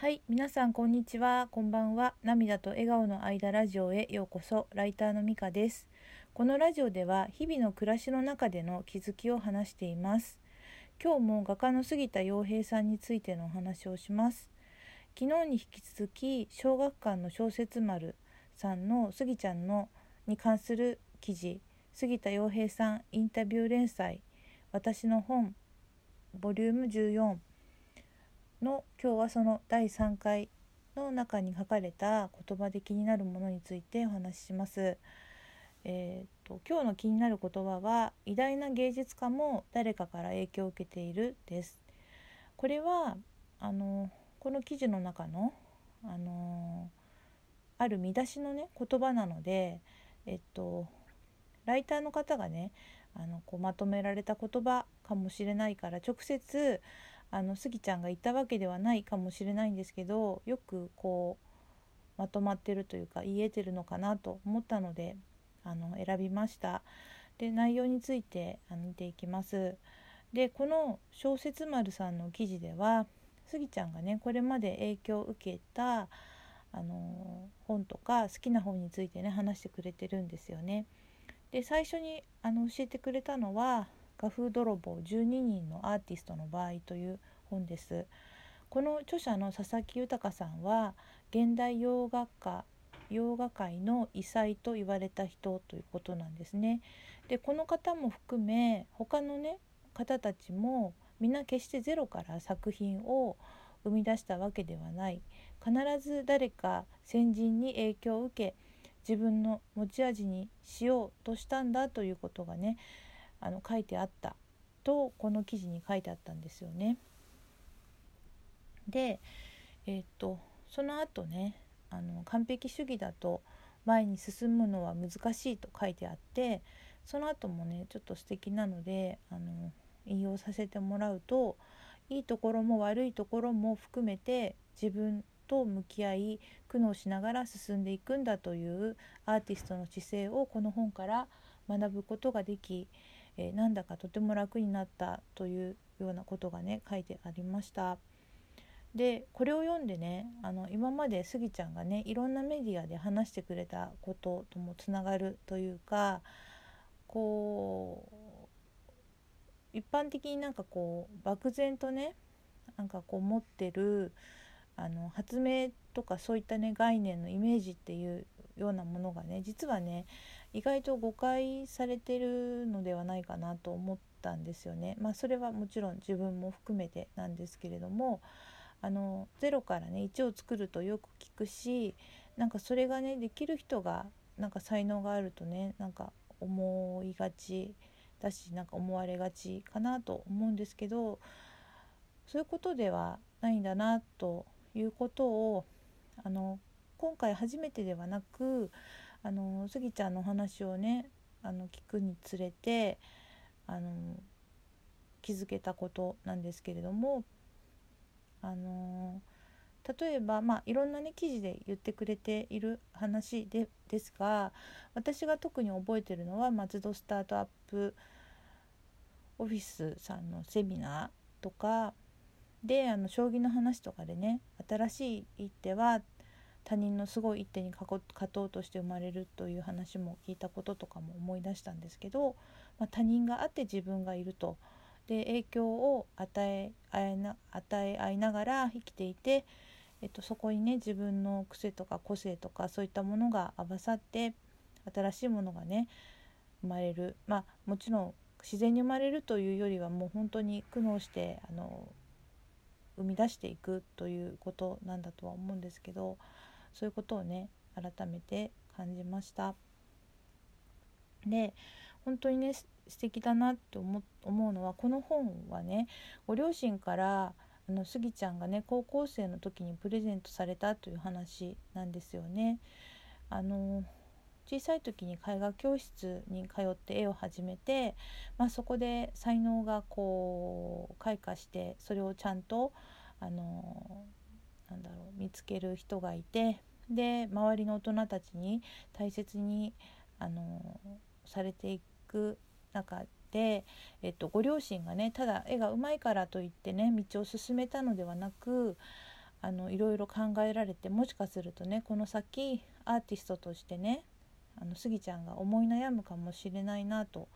はい、皆さんこんにちは、こんばんは。涙と笑顔の間ラジオへようこそ。ライターのみかです。このラジオでは日々の暮らしの中での気づきを話しています。今日も画家の杉田洋平さんについてのお話をします。昨日に引き続き小学館の小説丸さんの杉ちゃんのに関する記事、杉田洋平さんインタビュー連載私の本ボリューム14の今日はその第3回の中に書かれた言葉で気になるものについてお話しします。えー、と今日の気になる言葉は偉大な芸術家も誰かから影響を受けているです。これはあのこの記事の中のあのある見出しのね言葉なのでえっとライターの方がねあのこうまとめられた言葉かもしれないから直接あのスギちゃんが言ったわけではないかもしれないんですけどよくこうまとまってるというか言えてるのかなと思ったのであの選びました。で内容について見ていきます。でこの小説丸さんの記事ではスギちゃんがねこれまで影響を受けたあの本とか好きな本についてね話してくれてるんですよね。で最初にあの教えてくれたのは画風泥棒12人のアーティストの場合という本です。この著者の佐々木豊さんは現代洋画家洋画界の異彩と言われた人ということなんですね。でこの方も含め他のね方たちもみんな決してゼロから作品を生み出したわけではない必ず誰か先人に影響を受け自分の持ち味にしようとしたんだということがねあの書いてあったとこの記事に書いてあったんですよね。で、え、っとその後ねあの完璧主義だと前に進むのは難しいと書いてあってその後もねちょっと素敵なのであの引用させてもらうといいところも悪いところも含めて自分と向き合い苦悩しながら進んでいくんだというアーティストの姿勢をこの本から学ぶことができ、えー、なんだかとても楽になったというようなことがね書いてありました。でこれを読んでねあの今までスギちゃんがねいろんなメディアで話してくれたことともつながるというかこう一般的になんかこう漠然とねなんかこう持ってるあの発明とかそういったね概念のイメージっていうようなものがね実はね意外と誤解されてるのではないかなと思ったんですよね。まあそれはもちろん自分も含めてなんですけれどもあの0からね1を作るとよく聞くしなんかそれがねできる人がなんか才能があるとねなんか思いがちだしなんか思われがちかなと思うんですけどそういうことではないんだなということをあの今回初めてではなくあのスギちゃんのお話をねあの聞くにつれてあの気づけたことなんですけれどもあの例えば、まあ、いろんなね記事で言ってくれている話でですが私が特に覚えてるのは松戸スタートアップオフィスさんのセミナーとかであの将棋の話とかでね新しい一手は他人のすごい一手に勝とうとして生まれるという話も聞いたこととかも思い出したんですけど、まあ、他人があって自分がいると。で影響を与え合いな与え合いながら生きていて、えっと、そこにね自分の癖とか個性とかそういったものが合わさって新しいものがね生まれるまあもちろん自然に生まれるというよりはもう本当に苦悩してあの生み出していくということなんだとは思うんですけどそういうことをね改めて感じました。で本当にね素敵だなって思うのはこの本はねご両親からあのスギちゃんがね高校生の時にプレゼントされたという話なんですよね。あの小さい時に絵画教室に通って絵を始めて、まあ、そこで才能がこう開花してそれをちゃんとあのなんだろう見つける人がいてで周りの大人たちに大切にあのされていく中で、えっと、ご両親がねただ絵がうまいからといってね道を進めたのではなくあのいろいろ考えられてもしかするとねこの先アーティストとしてねあのスギちゃんが思い悩むかもしれないなと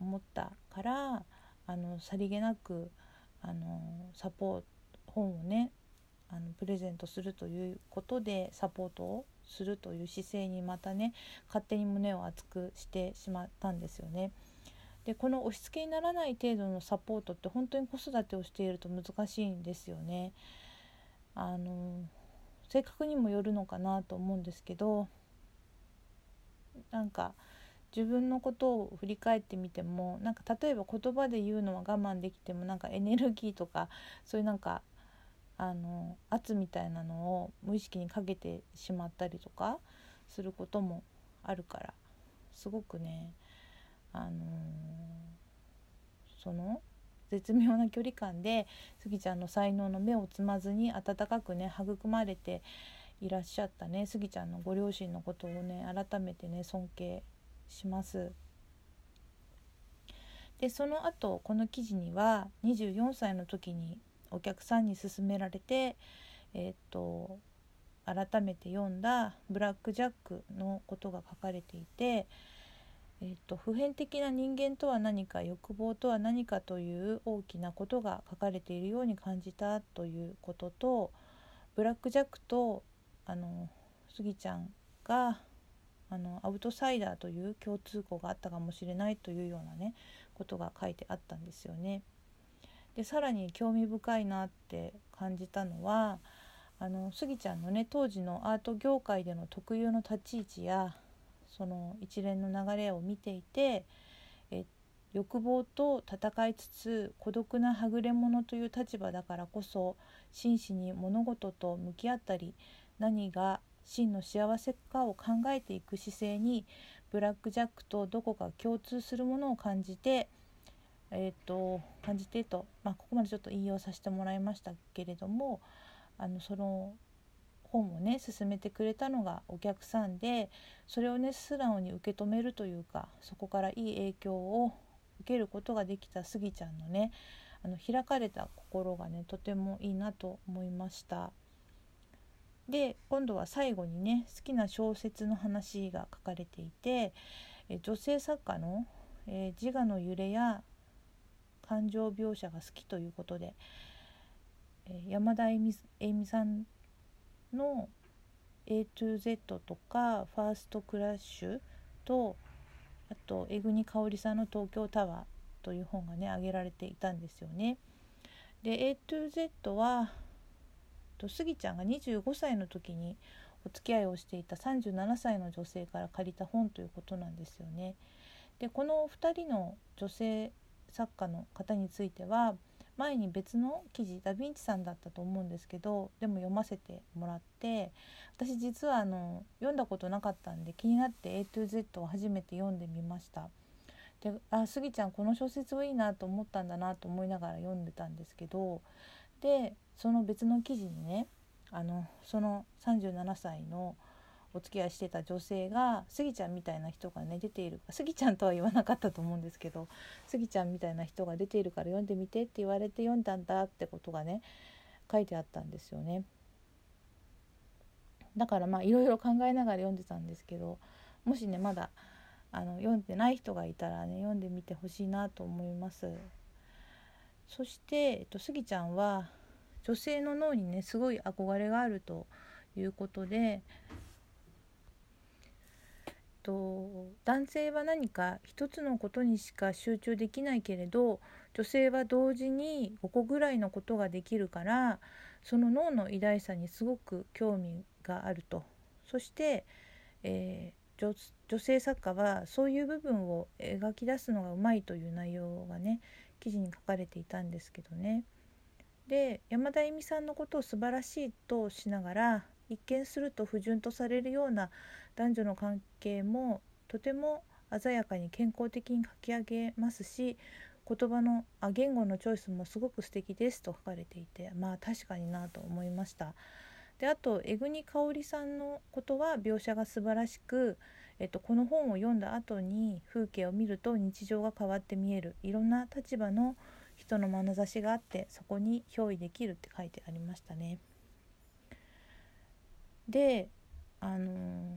思ったからあのさりげなくあのサポート本をねあのプレゼントするということでサポートをするという姿勢にまたね勝手に胸を熱くしてしまったんですよね。でこの押し付けにならない程度のサポートって本当に子育てをしていると難しいんですよね。あの性格にもよるのかなと思うんですけどなんか自分のことを振り返ってみてもなんか例えば言葉で言うのは我慢できてもなんかエネルギーとかそういうなんかあの圧みたいなのを無意識にかけてしまったりとかすることもあるからすごくねあのその絶妙な距離感でスギちゃんの才能の目をつまずに温かくね育まれていらっしゃったねスギちゃんのご両親のことをね改めてね尊敬します。でその後この記事には24歳の時にお客さんに勧められてえー、と改めて読んだ「ブラック・ジャック」のことが書かれていてえーと、普遍的な人間とは何か欲望とは何かという大きなことが書かれているように感じたということとブラック・ジャックとあのスギちゃんがあのアウトサイダーという共通項があったかもしれないというようなねことが書いてあったんですよね。でさらに興味深いなって感じたのはあのスギちゃんのね当時のアート業界での特有の立ち位置やその一連の流れを見ていてえ欲望と戦いつつ孤独なはぐれ者という立場だからこそ真摯に物事と向き合ったり何が真の幸せかを考えていく姿勢にブラック・ジャックとどこか共通するものを感じて、えーと、感じてと、まあ、ここまでちょっと引用させてもらいましたけれどもあのその本をね勧めてくれたのがお客さんでそれをね素直に受け止めるというかそこからいい影響を受けることができたスギちゃんのねあの開かれた心がねとてもいいなと思いました。で今度は最後にね好きな小説の話が書かれていて女性作家の、え自我の揺れや感情描写が好きということで、え山田恵美さんの A to Z とかファーストクラッシュとあと江国香織さんの東京タワーという本がね挙げられていたんですよね。で A to Z はとスギちゃんが25歳の時にお付き合いをしていた37歳の女性から借りた本ということなんですよね。でこの2人の女性作家の方については前に別の記事ダ・ヴィンチさんだったと思うんですけどでも読ませてもらって私実はあの読んだことなかったんで気になって A to Z を初めて読んでみました。であスギちゃんこの小説はいいなと思ったんだなと思いながら読んでたんですけどでその別の記事にねあのその37歳のお付き合いしてた女性がスギちゃんみたいな人がね出ているスギちゃんとは言わなかったと思うんですけどスギちゃんみたいな人が出ているから読んでみてって言われて読んだんだってことがね書いてあったんですよね。だからまあいろいろ考えながら読んでたんですけどもしねまだあの読んでない人がいたらね読んでみてほしいなと思います。そして、えっと、スギちゃんは女性の脳にねすごい憧れがあるということでと男性は何か一つのことにしか集中できないけれど女性は同時に5個ぐらいのことができるからその脳の偉大さにすごく興味があるとそして、えー、女性作家はそういう部分を描き出すのがうまいという内容がね記事に書かれていたんですけどね。で山田恵美さんのことを素晴らしいとしながら一見すると不純とされるような男女の関係もとても鮮やかに健康的に書き上げますし言葉のあ言語のチョイスもすごく素敵ですと書かれていてまあ確かになと思いました。であと江国香織さんのことは描写が素晴らしく、えっと、この本を読んだ後に風景を見ると日常が変わって見えるいろんな立場の人の眼差しがあってそこに憑依できるって書いてありましたね。であのー、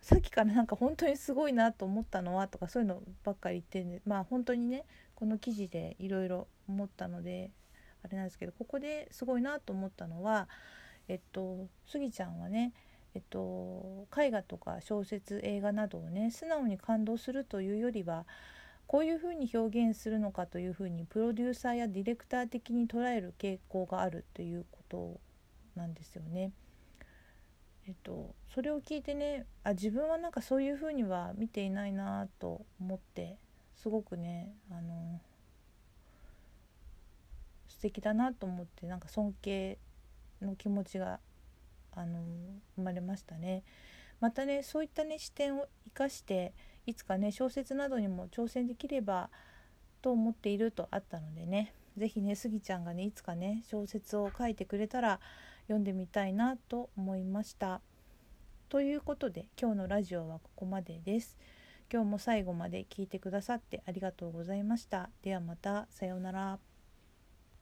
さっきからなんか本当にすごいなと思ったのはとかそういうのばっかり言ってんでまあ本当にねこの記事でいろいろ思ったのであれなんですけどここですごいなと思ったのはえっとスギちゃんはねえっと、絵画とか小説映画などをね素直に感動するというよりはこういうふうに表現するのかというふうにプロデューサーやディレクター的に捉える傾向があるということなんですよね。えっと、それを聞いてねあ自分はなんかそういうふうには見ていないなと思ってすごくねあの素敵だなと思ってなんか尊敬の気持ちがあの生まれましたね。またねそういったね視点を生かしていつかね小説などにも挑戦できればと思っているとあったのでね是非ねスギちゃんがねいつかね小説を書いてくれたら読んでみたいなと思いました。ということで今日のラジオはここまでです。今日も最後まで聞いてくださってありがとうございました。ではまたさようなら。